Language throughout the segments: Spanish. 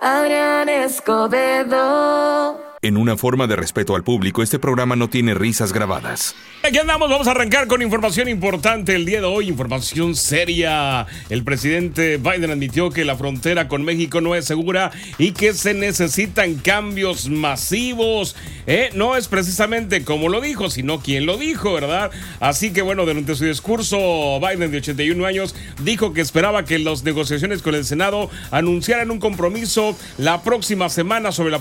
Adrián Escobedo. En una forma de respeto al público, este programa no tiene risas grabadas. Aquí andamos, vamos a arrancar con información importante el día de hoy, información seria. El presidente Biden admitió que la frontera con México no es segura y que se necesitan cambios masivos. Eh, no es precisamente como lo dijo, sino quien lo dijo, ¿verdad? Así que bueno, durante su discurso, Biden de 81 años dijo que esperaba que las negociaciones con el Senado anunciaran un compromiso la próxima semana sobre la,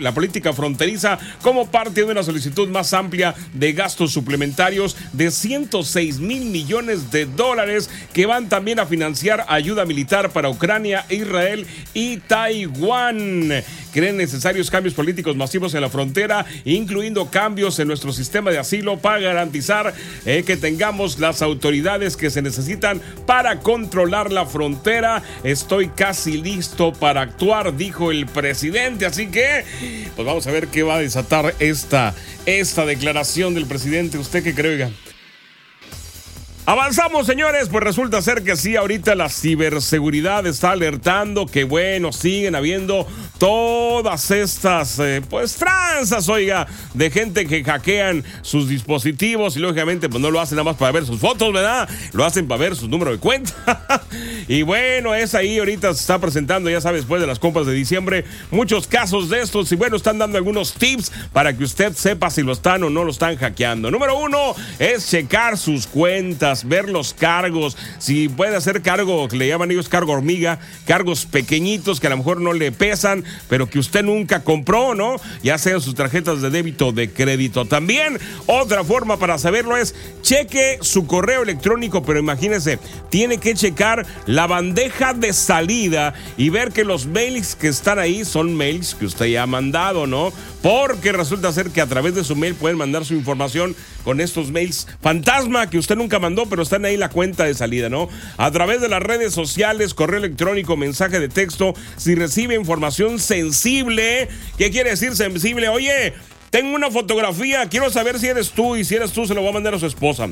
la política fronteriza como parte de una solicitud más amplia de gastos suplementarios de 106 mil millones de dólares que van también a financiar ayuda militar para Ucrania, Israel y Taiwán. Creen necesarios cambios políticos masivos en la frontera, incluyendo cambios en nuestro sistema de asilo para garantizar eh, que tengamos las autoridades que se necesitan para controlar la frontera. Estoy casi listo para actuar, dijo el presidente. Así que, vamos a ver qué va a desatar esta, esta declaración del presidente. ¿Usted qué cree? Avanzamos, señores, pues resulta ser que sí, ahorita la ciberseguridad está alertando que, bueno, siguen habiendo todas estas, eh, pues, tranzas, oiga, de gente que hackean sus dispositivos y, lógicamente, pues no lo hacen nada más para ver sus fotos, ¿verdad? Lo hacen para ver su número de cuenta. y bueno, es ahí, ahorita se está presentando, ya sabes, después de las compras de diciembre, muchos casos de estos y, bueno, están dando algunos tips para que usted sepa si lo están o no lo están hackeando. Número uno es checar sus cuentas ver los cargos, si puede hacer cargo, le llaman ellos cargo hormiga, cargos pequeñitos que a lo mejor no le pesan, pero que usted nunca compró, ¿no? Ya sean sus tarjetas de débito o de crédito. También otra forma para saberlo es cheque su correo electrónico, pero imagínese, tiene que checar la bandeja de salida y ver que los mails que están ahí son mails que usted ya ha mandado, ¿no? Porque resulta ser que a través de su mail pueden mandar su información con estos mails fantasma que usted nunca mandó, pero están ahí la cuenta de salida, ¿no? A través de las redes sociales, correo electrónico, mensaje de texto, si recibe información sensible, ¿qué quiere decir sensible? Oye, tengo una fotografía, quiero saber si eres tú y si eres tú se lo voy a mandar a su esposa.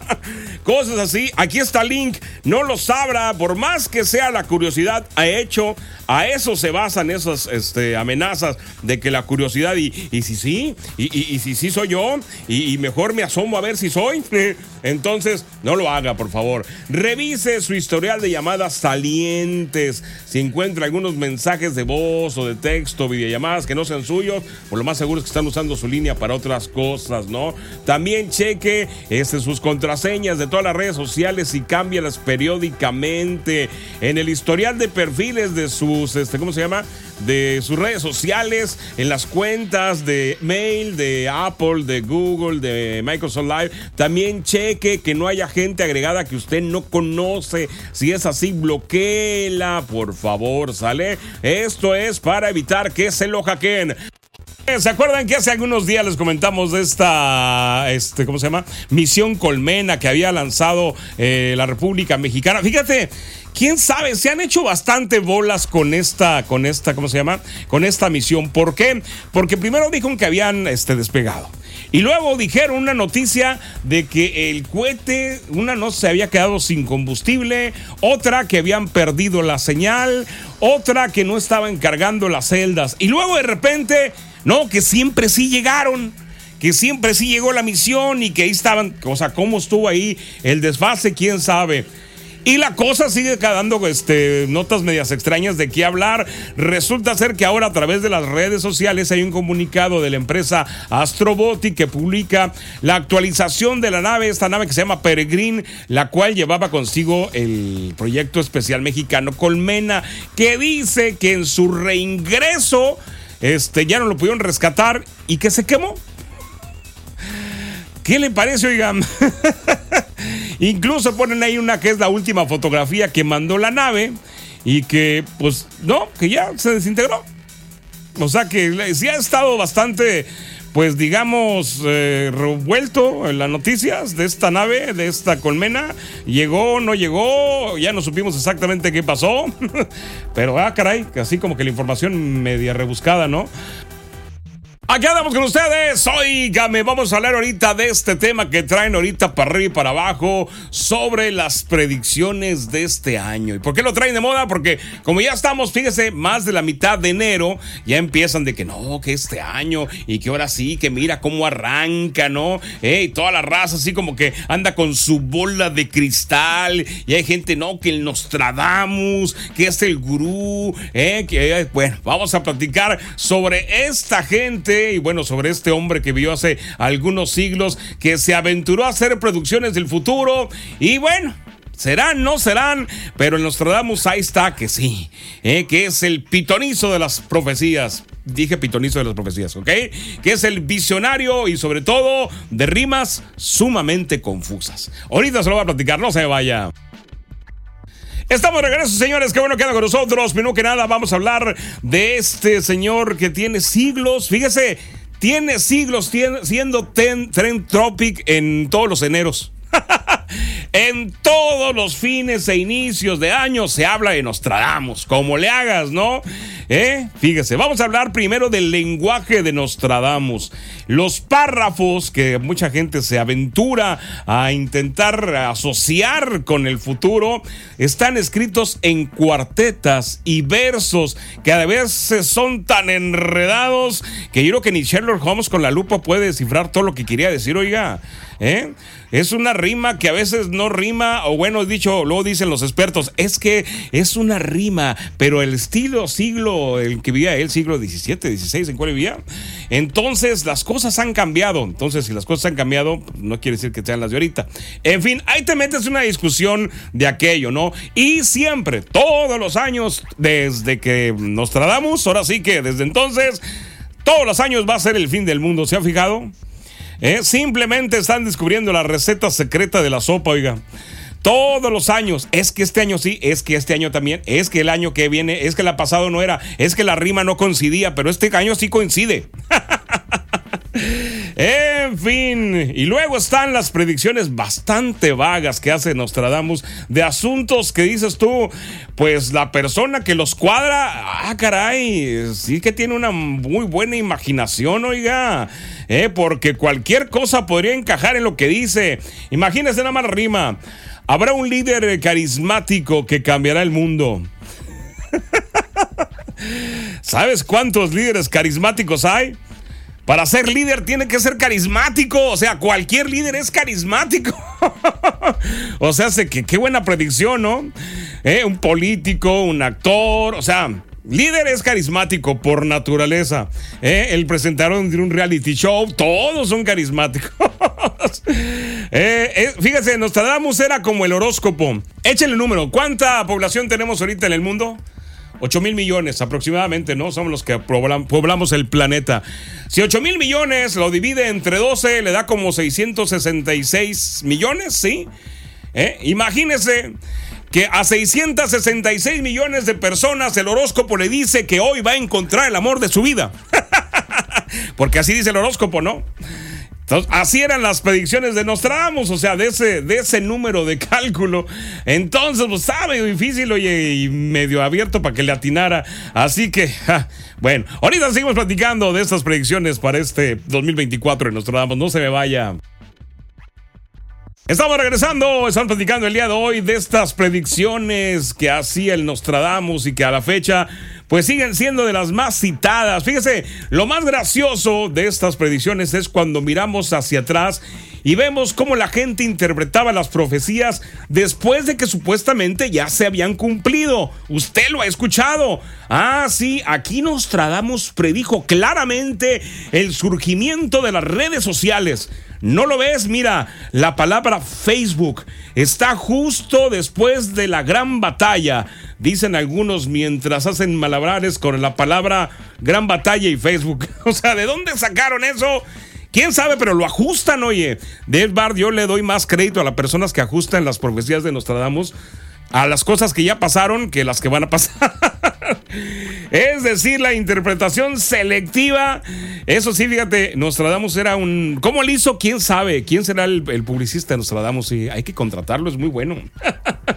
Cosas así, aquí está el link, no lo sabrá, por más que sea la curiosidad, ha hecho, a eso se basan esas este, amenazas de que la curiosidad y, y si sí, y, y, si sí soy yo, y, mejor me asomo a ver si soy. Entonces, no lo haga, por favor. Revise su historial de llamadas salientes. Si encuentra algunos mensajes de voz o de texto, videollamadas que no sean suyos, por lo más seguro es que están usando su línea para otras cosas, ¿no? También cheque este, sus contraseñas de todas las redes sociales y cámbialas periódicamente. En el historial de perfiles de sus, este, ¿cómo se llama? De sus redes sociales, en las cuentas de mail, de Apple, de Google, de Microsoft Live. También cheque que no haya gente agregada que usted no conoce. Si es así, bloqueela, por favor, ¿sale? Esto es para evitar que se lo hackeen. ¿Se acuerdan que hace algunos días les comentamos de esta, este, ¿cómo se llama? Misión Colmena que había lanzado eh, la República Mexicana. Fíjate, quién sabe, se han hecho bastante bolas con esta, con esta, ¿cómo se llama? Con esta misión. ¿Por qué? Porque primero dijeron que habían este, despegado. Y luego dijeron una noticia de que el cohete, una no se había quedado sin combustible, otra que habían perdido la señal, otra que no estaban cargando las celdas. Y luego de repente no, que siempre sí llegaron, que siempre sí llegó la misión y que ahí estaban, o sea, cómo estuvo ahí el desfase, quién sabe. Y la cosa sigue dando este, notas medias extrañas de qué hablar. Resulta ser que ahora a través de las redes sociales hay un comunicado de la empresa Astrobotic que publica la actualización de la nave, esta nave que se llama Peregrine, la cual llevaba consigo el proyecto especial mexicano Colmena, que dice que en su reingreso este, ya no lo pudieron rescatar y que se quemó. ¿Qué le parece, oigan? Incluso ponen ahí una que es la última fotografía que mandó la nave y que, pues, no, que ya se desintegró. O sea que sí ha estado bastante, pues digamos, eh, revuelto en las noticias de esta nave, de esta colmena. Llegó, no llegó, ya no supimos exactamente qué pasó. Pero, ah, caray, así como que la información media rebuscada, ¿no? Aquí andamos con ustedes. Oígame, vamos a hablar ahorita de este tema que traen ahorita para arriba y para abajo sobre las predicciones de este año. ¿Y por qué lo traen de moda? Porque como ya estamos, fíjese, más de la mitad de enero, ya empiezan de que no, que este año y que ahora sí, que mira cómo arranca, ¿no? Eh, y toda la raza así como que anda con su bola de cristal y hay gente, no, que el Nostradamus, que es el gurú, eh, que, eh, bueno, vamos a platicar sobre esta gente y bueno, sobre este hombre que vivió hace algunos siglos, que se aventuró a hacer producciones del futuro y bueno, Serán, no serán, pero en Nostradamus ahí está que sí, ¿eh? que es el pitonizo de las profecías. Dije pitonizo de las profecías, ¿ok? Que es el visionario y sobre todo de rimas sumamente confusas. Ahorita se lo voy a platicar, no se vaya. Estamos de regreso, señores. Qué bueno que con nosotros. Primero que nada, vamos a hablar de este señor que tiene siglos. Fíjese, tiene siglos siendo Trend Tropic en todos los eneros. en todos los fines e inicios de año se habla de Nostradamus, como le hagas, ¿no? ¿Eh? Fíjese, vamos a hablar primero del lenguaje de Nostradamus. Los párrafos que mucha gente se aventura a intentar asociar con el futuro están escritos en cuartetas y versos que a veces son tan enredados que yo creo que ni Sherlock Holmes con la lupa puede descifrar todo lo que quería decir, oiga. ¿Eh? Es una rima que a veces no rima, o bueno, dicho, luego dicen los expertos, es que es una rima, pero el estilo siglo, el que vivía el siglo XVII, XVI, ¿en cuál vivía? Entonces las cosas han cambiado. Entonces, si las cosas han cambiado, no quiere decir que sean las de ahorita. En fin, ahí te metes una discusión de aquello, ¿no? Y siempre, todos los años, desde que nos tratamos, ahora sí que desde entonces, todos los años va a ser el fin del mundo. ¿Se ha fijado? ¿Eh? Simplemente están descubriendo la receta secreta de la sopa, oiga. Todos los años, es que este año sí, es que este año también, es que el año que viene, es que el pasado no era, es que la rima no coincidía, pero este año sí coincide. En fin, y luego están las predicciones bastante vagas que hace Nostradamus de asuntos que dices tú, pues la persona que los cuadra, ah, caray, sí que tiene una muy buena imaginación, oiga, eh, porque cualquier cosa podría encajar en lo que dice. Imagínese nada más rima. Habrá un líder carismático que cambiará el mundo. ¿Sabes cuántos líderes carismáticos hay? Para ser líder tiene que ser carismático. O sea, cualquier líder es carismático. o sea, que qué buena predicción, ¿no? Eh, un político, un actor, o sea, líder es carismático por naturaleza. Eh, el presentaron de un reality show, todos son carismáticos. eh, fíjese, Nostradamus era como el horóscopo. Échenle el número. ¿Cuánta población tenemos ahorita en el mundo? 8 mil millones aproximadamente, ¿no? Somos los que poblamos el planeta. Si 8 mil millones lo divide entre 12, le da como 666 millones, ¿sí? ¿Eh? Imagínese que a 666 millones de personas el horóscopo le dice que hoy va a encontrar el amor de su vida. Porque así dice el horóscopo, ¿no? Así eran las predicciones de Nostradamus, o sea, de ese, de ese número de cálculo. Entonces, pues medio difícil, oye, y medio abierto para que le atinara. Así que, bueno, ahorita seguimos platicando de estas predicciones para este 2024 de Nostradamus. No se me vaya. Estamos regresando, estamos platicando el día de hoy de estas predicciones que hacía el Nostradamus y que a la fecha pues siguen siendo de las más citadas. Fíjese, lo más gracioso de estas predicciones es cuando miramos hacia atrás y vemos cómo la gente interpretaba las profecías después de que supuestamente ya se habían cumplido. Usted lo ha escuchado. Ah, sí, aquí Nostradamus predijo claramente el surgimiento de las redes sociales. ¿No lo ves? Mira, la palabra Facebook está justo después de la gran batalla. Dicen algunos mientras hacen malabares con la palabra gran batalla y Facebook. O sea, ¿de dónde sacaron eso? ¿Quién sabe? Pero lo ajustan, oye. De Bar, yo le doy más crédito a las personas que ajustan las profecías de Nostradamus a las cosas que ya pasaron que las que van a pasar. es decir, la interpretación selectiva. Eso sí, fíjate, Nostradamus era un. ¿Cómo lo hizo? ¿Quién sabe? ¿Quién será el, publicista de Nostradamus? Sí, hay que contratarlo, es muy bueno.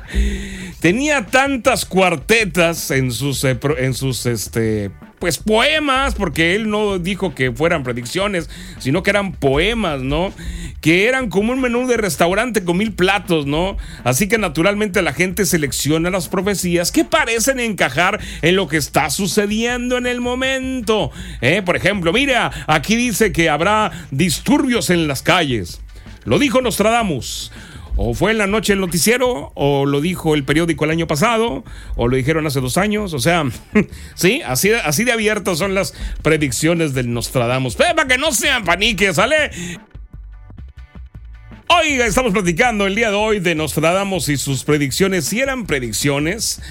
Tenía tantas cuartetas en sus, eh, en sus este, pues poemas, porque él no dijo que fueran predicciones, sino que eran poemas, ¿no? Que eran como un menú de restaurante con mil platos, ¿no? Así que naturalmente la gente selecciona las profecías que parecen encajar en lo que está sucediendo en el momento. ¿eh? Por ejemplo, mira, aquí dice que habrá disturbios en las calles. Lo dijo Nostradamus. O fue en la noche el noticiero, o lo dijo el periódico el año pasado, o lo dijeron hace dos años. O sea, sí, así, así de abiertas son las predicciones del Nostradamus. para que no sean paniques, ¿sale? Oiga, estamos platicando el día de hoy de Nostradamus y sus predicciones. Si eran predicciones,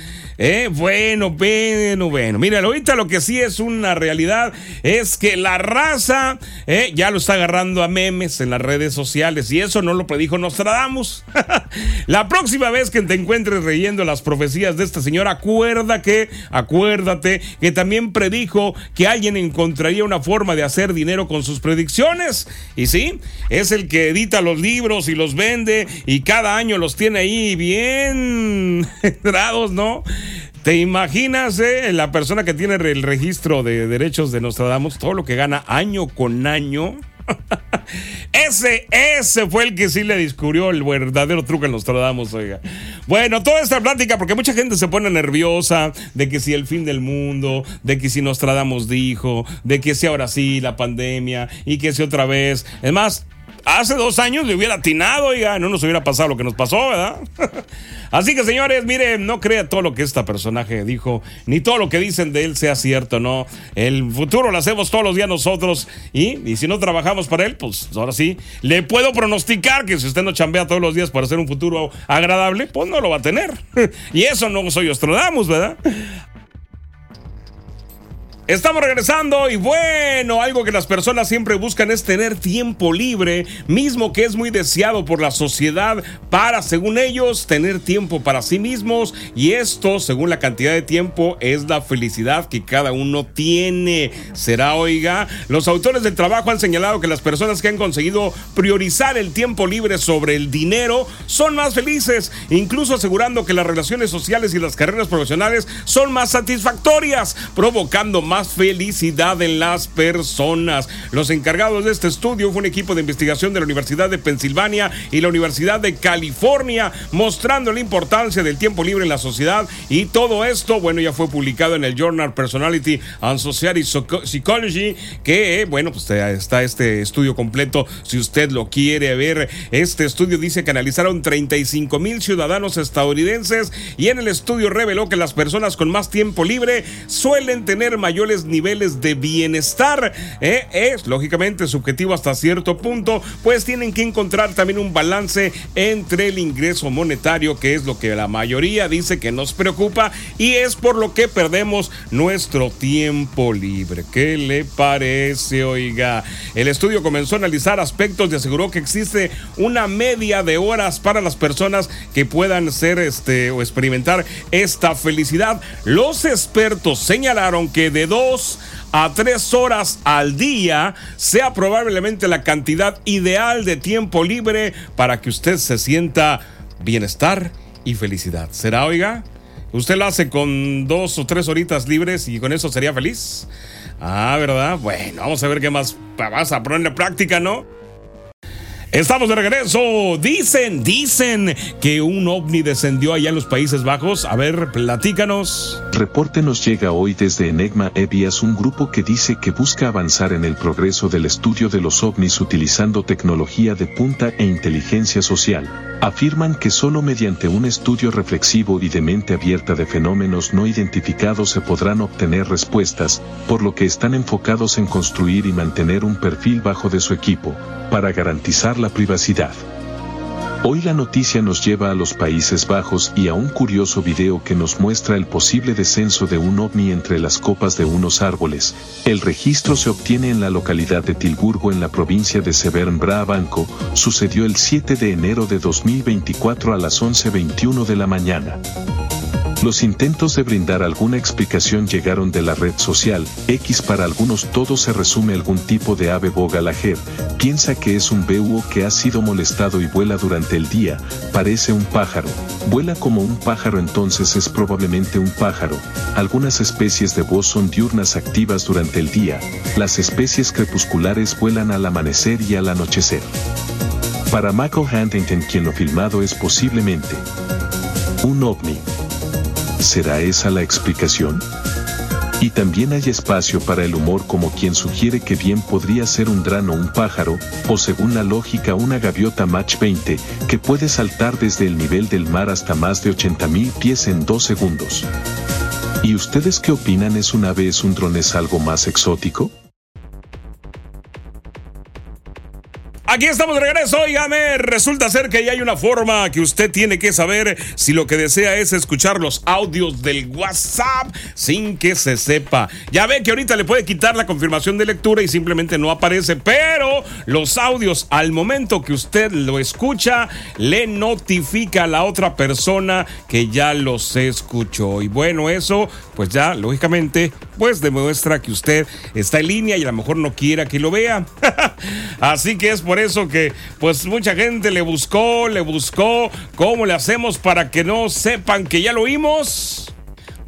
eh, bueno, bueno, bueno. Mira, ahorita lo que sí es una realidad es que la raza eh, ya lo está agarrando a memes en las redes sociales y eso no lo predijo Nostradamus. la próxima vez que te encuentres leyendo las profecías de esta señora, acuerda que, acuérdate que también predijo que alguien encontraría una forma de hacer dinero con sus predicciones. Y sí, es el que edita los libros y los vende y cada año los tiene ahí bien entrados, ¿no? ¿Te imaginas eh, la persona que tiene el registro de derechos de Nostradamus, todo lo que gana año con año? ese, ese fue el que sí le descubrió el verdadero truco en Nostradamus, oiga. Bueno, toda esta plática, porque mucha gente se pone nerviosa de que si el fin del mundo, de que si Nostradamus dijo, de que si ahora sí la pandemia y que si otra vez. Es más, hace dos años le hubiera atinado, ya no nos hubiera pasado lo que nos pasó, ¿verdad? Así que señores, miren, no crea todo lo que este personaje dijo, ni todo lo que dicen de él sea cierto, ¿no? El futuro lo hacemos todos los días nosotros y, y si no trabajamos para él, pues ahora sí, le puedo pronosticar que si usted no chambea todos los días para hacer un futuro agradable, pues no lo va a tener. y eso no soy Ostradamus, ¿verdad? Estamos regresando y bueno, algo que las personas siempre buscan es tener tiempo libre, mismo que es muy deseado por la sociedad para, según ellos, tener tiempo para sí mismos y esto, según la cantidad de tiempo, es la felicidad que cada uno tiene. Será, oiga, los autores del trabajo han señalado que las personas que han conseguido priorizar el tiempo libre sobre el dinero son más felices, incluso asegurando que las relaciones sociales y las carreras profesionales son más satisfactorias, provocando felicidad en las personas. Los encargados de este estudio fue un equipo de investigación de la Universidad de Pensilvania y la Universidad de California, mostrando la importancia del tiempo libre en la sociedad y todo esto, bueno, ya fue publicado en el Journal Personality and Society Psychology, que, bueno, pues está este estudio completo si usted lo quiere ver. Este estudio dice que analizaron 35 mil ciudadanos estadounidenses y en el estudio reveló que las personas con más tiempo libre suelen tener niveles de bienestar. ¿eh? Es lógicamente subjetivo hasta cierto punto, pues tienen que encontrar también un balance entre el ingreso monetario, que es lo que la mayoría dice que nos preocupa, y es por lo que perdemos nuestro tiempo libre. ¿Qué le parece, oiga? El estudio comenzó a analizar aspectos y aseguró que existe una media de horas para las personas que puedan ser este o experimentar esta felicidad. Los expertos señalaron que de dos a tres horas al día sea probablemente la cantidad ideal de tiempo libre para que usted se sienta bienestar y felicidad. ¿Será, oiga? ¿Usted lo hace con dos o tres horitas libres y con eso sería feliz? Ah, ¿verdad? Bueno, vamos a ver qué más vas a poner en práctica, ¿no? Estamos de regreso. Dicen, dicen que un ovni descendió allá en los Países Bajos. A ver, platícanos. Reporte nos llega hoy desde Enigma Evias, un grupo que dice que busca avanzar en el progreso del estudio de los ovnis utilizando tecnología de punta e inteligencia social. Afirman que solo mediante un estudio reflexivo y de mente abierta de fenómenos no identificados se podrán obtener respuestas, por lo que están enfocados en construir y mantener un perfil bajo de su equipo, para garantizar la privacidad. Hoy la noticia nos lleva a los Países Bajos y a un curioso video que nos muestra el posible descenso de un ovni entre las copas de unos árboles. El registro se obtiene en la localidad de Tilburgo en la provincia de Severn Brabanco. Sucedió el 7 de enero de 2024 a las 11.21 de la mañana. Los intentos de brindar alguna explicación llegaron de la red social, X para algunos todo se resume algún tipo de ave bogalajer, piensa que es un búho que ha sido molestado y vuela durante el día, parece un pájaro, vuela como un pájaro entonces es probablemente un pájaro, algunas especies de voz son diurnas activas durante el día, las especies crepusculares vuelan al amanecer y al anochecer. Para Michael Huntington quien lo filmado es posiblemente un ovni. ¿Será esa la explicación? Y también hay espacio para el humor como quien sugiere que bien podría ser un drano un pájaro, o según la lógica una gaviota Mach 20, que puede saltar desde el nivel del mar hasta más de 80.000 pies en dos segundos. ¿Y ustedes qué opinan? ¿Es un ave, es un dron, es algo más exótico? Aquí estamos de regreso, oígame, resulta ser que ya hay una forma que usted tiene que saber si lo que desea es escuchar los audios del WhatsApp sin que se sepa. Ya ve que ahorita le puede quitar la confirmación de lectura y simplemente no aparece, pero los audios al momento que usted lo escucha le notifica a la otra persona que ya los escuchó. Y bueno, eso pues ya lógicamente pues demuestra que usted está en línea y a lo mejor no quiera que lo vea. Así que es por eso que pues mucha gente le buscó, le buscó cómo le hacemos para que no sepan que ya lo oímos.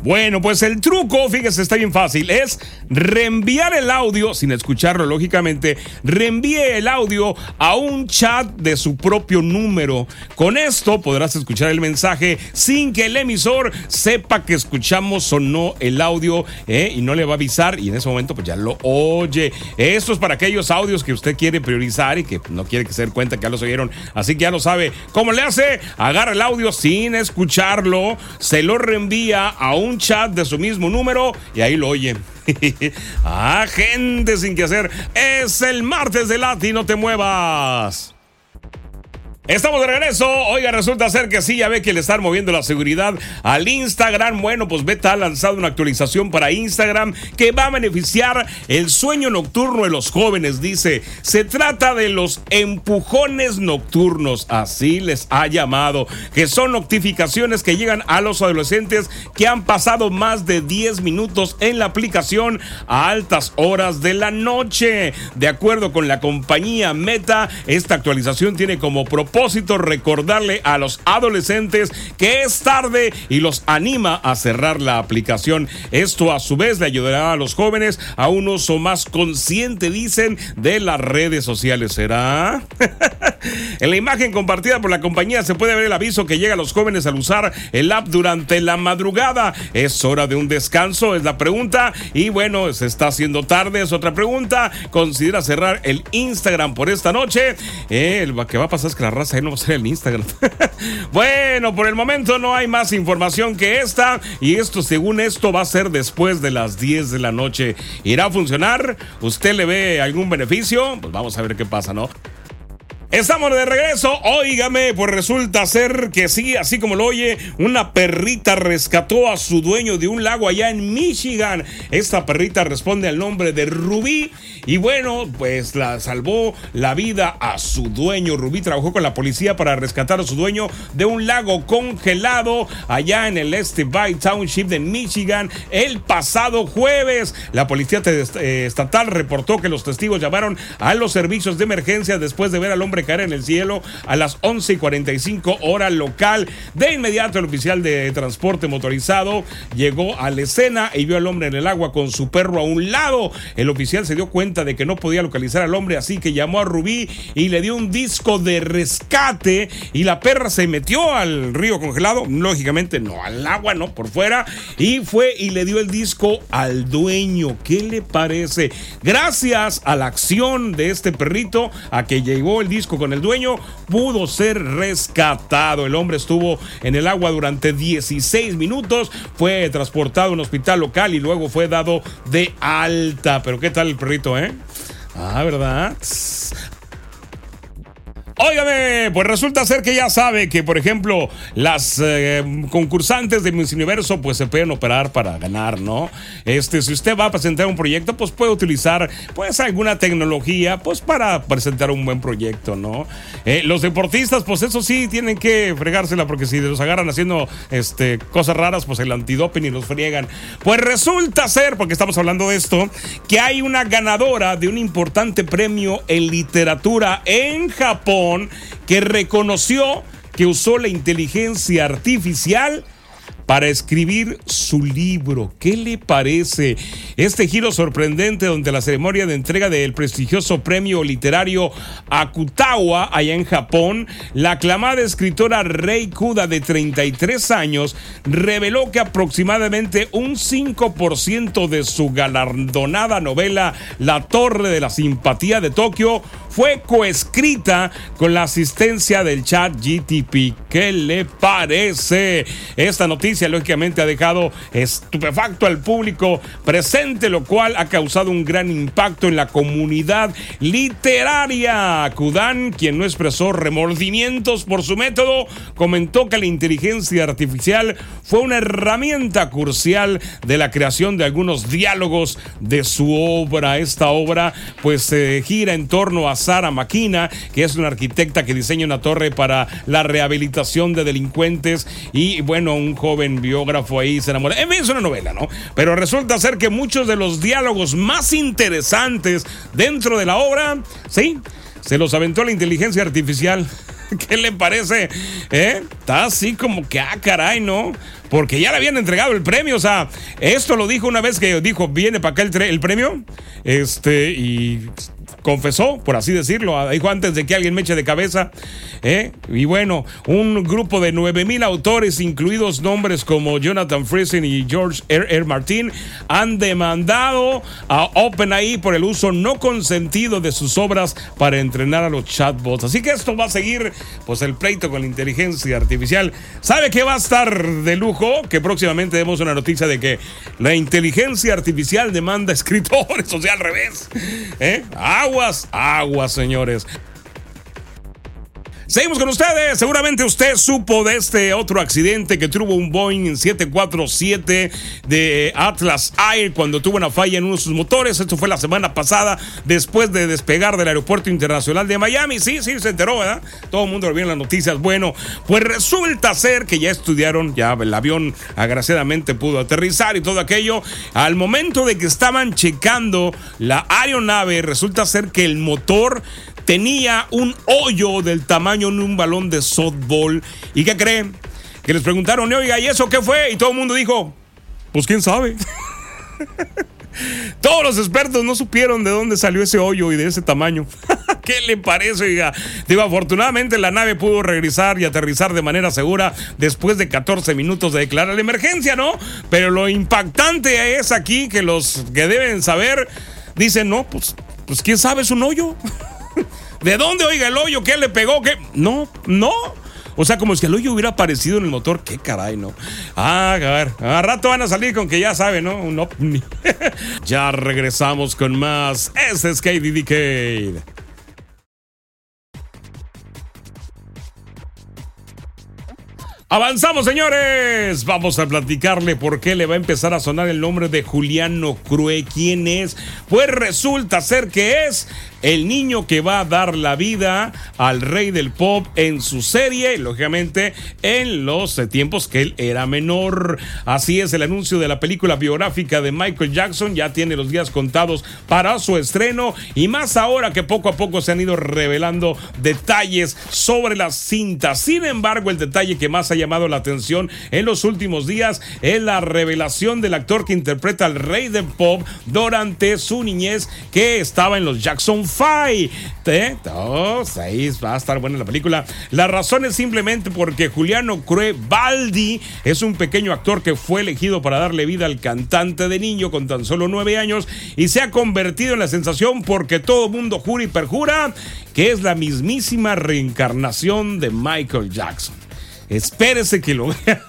Bueno, pues el truco, fíjese, está bien fácil, es reenviar el audio, sin escucharlo lógicamente, reenvíe el audio a un chat de su propio número. Con esto podrás escuchar el mensaje sin que el emisor sepa que escuchamos o no el audio ¿eh? y no le va a avisar y en ese momento pues ya lo oye. Esto es para aquellos audios que usted quiere priorizar y que no quiere que se den cuenta que ya los oyeron. Así que ya lo sabe. ¿Cómo le hace? Agarra el audio sin escucharlo, se lo reenvía a un chat de su mismo número y ahí lo oye. ah, gente sin que hacer. Es el martes de Lati, no te muevas. Estamos de regreso. Oiga, resulta ser que sí, ya ve que le están moviendo la seguridad al Instagram. Bueno, pues Beta ha lanzado una actualización para Instagram que va a beneficiar el sueño nocturno de los jóvenes. Dice, se trata de los empujones nocturnos, así les ha llamado, que son notificaciones que llegan a los adolescentes que han pasado más de 10 minutos en la aplicación a altas horas de la noche. De acuerdo con la compañía Meta, esta actualización tiene como propósito recordarle a los adolescentes que es tarde y los anima a cerrar la aplicación. Esto a su vez le ayudará a los jóvenes a un uso más consciente, dicen, de las redes sociales. ¿Será? en la imagen compartida por la compañía se puede ver el aviso que llega a los jóvenes al usar el app durante la madrugada. ¿Es hora de un descanso? Es la pregunta. Y bueno, se está haciendo tarde, es otra pregunta. Considera cerrar el Instagram por esta noche. Eh, lo que va a pasar es que la raza ahí no va a ser el Instagram. bueno, por el momento no hay más información que esta. Y esto, según esto, va a ser después de las 10 de la noche. ¿Irá a funcionar? ¿Usted le ve algún beneficio? Pues vamos a ver qué pasa, ¿no? Estamos de regreso. Óigame, pues resulta ser que sí, así como lo oye, una perrita rescató a su dueño de un lago allá en Michigan. Esta perrita responde al nombre de Rubí y bueno, pues la salvó la vida a su dueño. Rubí trabajó con la policía para rescatar a su dueño de un lago congelado allá en el Este Bay Township de Michigan el pasado jueves. La policía eh, estatal reportó que los testigos llamaron a los servicios de emergencia después de ver al hombre caer en el cielo a las 11 y 45 hora local. De inmediato el oficial de transporte motorizado llegó a la escena y vio al hombre en el agua con su perro a un lado. El oficial se dio cuenta de que no podía localizar al hombre, así que llamó a Rubí y le dio un disco de rescate y la perra se metió al río congelado, lógicamente no al agua, no por fuera, y fue y le dio el disco al dueño. ¿Qué le parece? Gracias a la acción de este perrito, a que llegó el disco con el dueño, pudo ser rescatado. El hombre estuvo en el agua durante 16 minutos, fue transportado a un hospital local y luego fue dado de alta. Pero ¿qué tal el perrito, eh? Ah, ¿verdad? Óigame, pues resulta ser que ya sabe que, por ejemplo, las eh, concursantes de Miss Universo, pues se pueden operar para ganar, ¿no? Este, si usted va a presentar un proyecto, pues puede utilizar, pues, alguna tecnología, pues, para presentar un buen proyecto, ¿no? Eh, los deportistas, pues, eso sí, tienen que fregársela, porque si los agarran haciendo, este, cosas raras, pues el antidoping y los friegan. Pues resulta ser, porque estamos hablando de esto, que hay una ganadora de un importante premio en literatura en Japón que reconoció que usó la inteligencia artificial para escribir su libro. ¿Qué le parece? Este giro sorprendente donde la ceremonia de entrega del prestigioso premio literario Akutawa, allá en Japón, la aclamada escritora Rei Kuda de 33 años reveló que aproximadamente un 5% de su galardonada novela La Torre de la Simpatía de Tokio fue coescrita con la asistencia del chat GTP. ¿Qué le parece? Esta noticia lógicamente ha dejado estupefacto al público presente, lo cual ha causado un gran impacto en la comunidad literaria. Kudan, quien no expresó remordimientos por su método, comentó que la inteligencia artificial fue una herramienta crucial de la creación de algunos diálogos de su obra. Esta obra pues se gira en torno a Sara Maquina, que es una arquitecta que diseña una torre para la rehabilitación de delincuentes y bueno, un joven biógrafo ahí se enamora. En fin, es una novela, ¿no? Pero resulta ser que muchos de los diálogos más interesantes dentro de la obra, sí, se los aventó la inteligencia artificial. ¿Qué le parece? ¿Eh? Está así como que, ah, caray, ¿no? Porque ya le habían entregado el premio. O sea, esto lo dijo una vez que dijo, viene para acá el, el premio. Este, y confesó, por así decirlo, dijo antes de que alguien me eche de cabeza. ¿eh? Y bueno, un grupo de 9000 autores, incluidos nombres como Jonathan Friesen y George R. R. Martin, han demandado a OpenAI por el uso no consentido de sus obras para entrenar a los chatbots. Así que esto va a seguir, pues, el pleito con la inteligencia artificial. ¿Sabe qué va a estar de lujo? Que próximamente demos una noticia de que la inteligencia artificial demanda escritores, o sea, al revés. ¿Eh? Aguas, aguas, señores. Seguimos con ustedes. Seguramente usted supo de este otro accidente que tuvo un Boeing 747 de Atlas Air cuando tuvo una falla en uno de sus motores. Esto fue la semana pasada después de despegar del Aeropuerto Internacional de Miami. Sí, sí, se enteró, ¿verdad? Todo el mundo lo vio en las noticias. Bueno, pues resulta ser que ya estudiaron, ya el avión agraciadamente pudo aterrizar y todo aquello. Al momento de que estaban checando la aeronave, resulta ser que el motor tenía un hoyo del tamaño de un balón de softball. ¿Y qué creen? Que les preguntaron, oiga, ¿y eso qué fue? Y todo el mundo dijo, pues quién sabe. Todos los expertos no supieron de dónde salió ese hoyo y de ese tamaño. ¿Qué le parece, oiga? Digo, afortunadamente la nave pudo regresar y aterrizar de manera segura después de 14 minutos de declarar la emergencia, ¿no? Pero lo impactante es aquí que los que deben saber dicen, no, pues, pues quién sabe, es un hoyo. ¿De dónde oiga el hoyo? ¿Qué le pegó? ¿Qué? No, no. O sea, como si el hoyo hubiera aparecido en el motor. Qué caray, ¿no? Ah, a ver, a rato van a salir con que ya sabe, ¿no? Ya regresamos con más. Ese es KDDK. Avanzamos, señores. Vamos a platicarle por qué le va a empezar a sonar el nombre de Juliano Crue. ¿Quién es? Pues resulta ser que es el niño que va a dar la vida al rey del pop en su serie, lógicamente en los tiempos que él era menor. Así es, el anuncio de la película biográfica de Michael Jackson ya tiene los días contados para su estreno y más ahora que poco a poco se han ido revelando detalles sobre la cinta. Sin embargo, el detalle que más ha llamado la atención en los últimos días es la revelación del actor que interpreta al rey del pop durante su niñez que estaba en los Jackson Five. ¿Eh? ahí va a estar buena la película. La razón es simplemente porque Juliano Crue Baldi es un pequeño actor que fue elegido para darle vida al cantante de niño con tan solo nueve años y se ha convertido en la sensación porque todo mundo jura y perjura que es la mismísima reencarnación de Michael Jackson. Espérese que lo vea.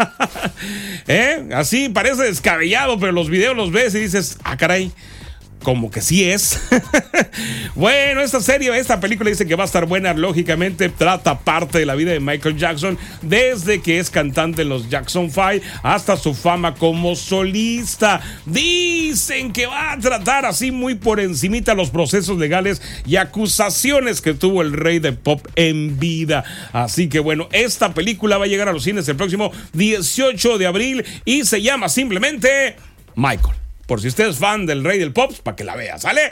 ¿Eh? Así parece descabellado, pero los videos los ves y dices, ah, caray. Como que sí es. bueno, esta serie, esta película dice que va a estar buena, lógicamente trata parte de la vida de Michael Jackson desde que es cantante en los Jackson 5 hasta su fama como solista. Dicen que va a tratar así muy por encimita los procesos legales y acusaciones que tuvo el rey de pop en vida. Así que bueno, esta película va a llegar a los cines el próximo 18 de abril y se llama simplemente Michael. Por si usted es fan del rey del pop, para que la vea, ¿sale?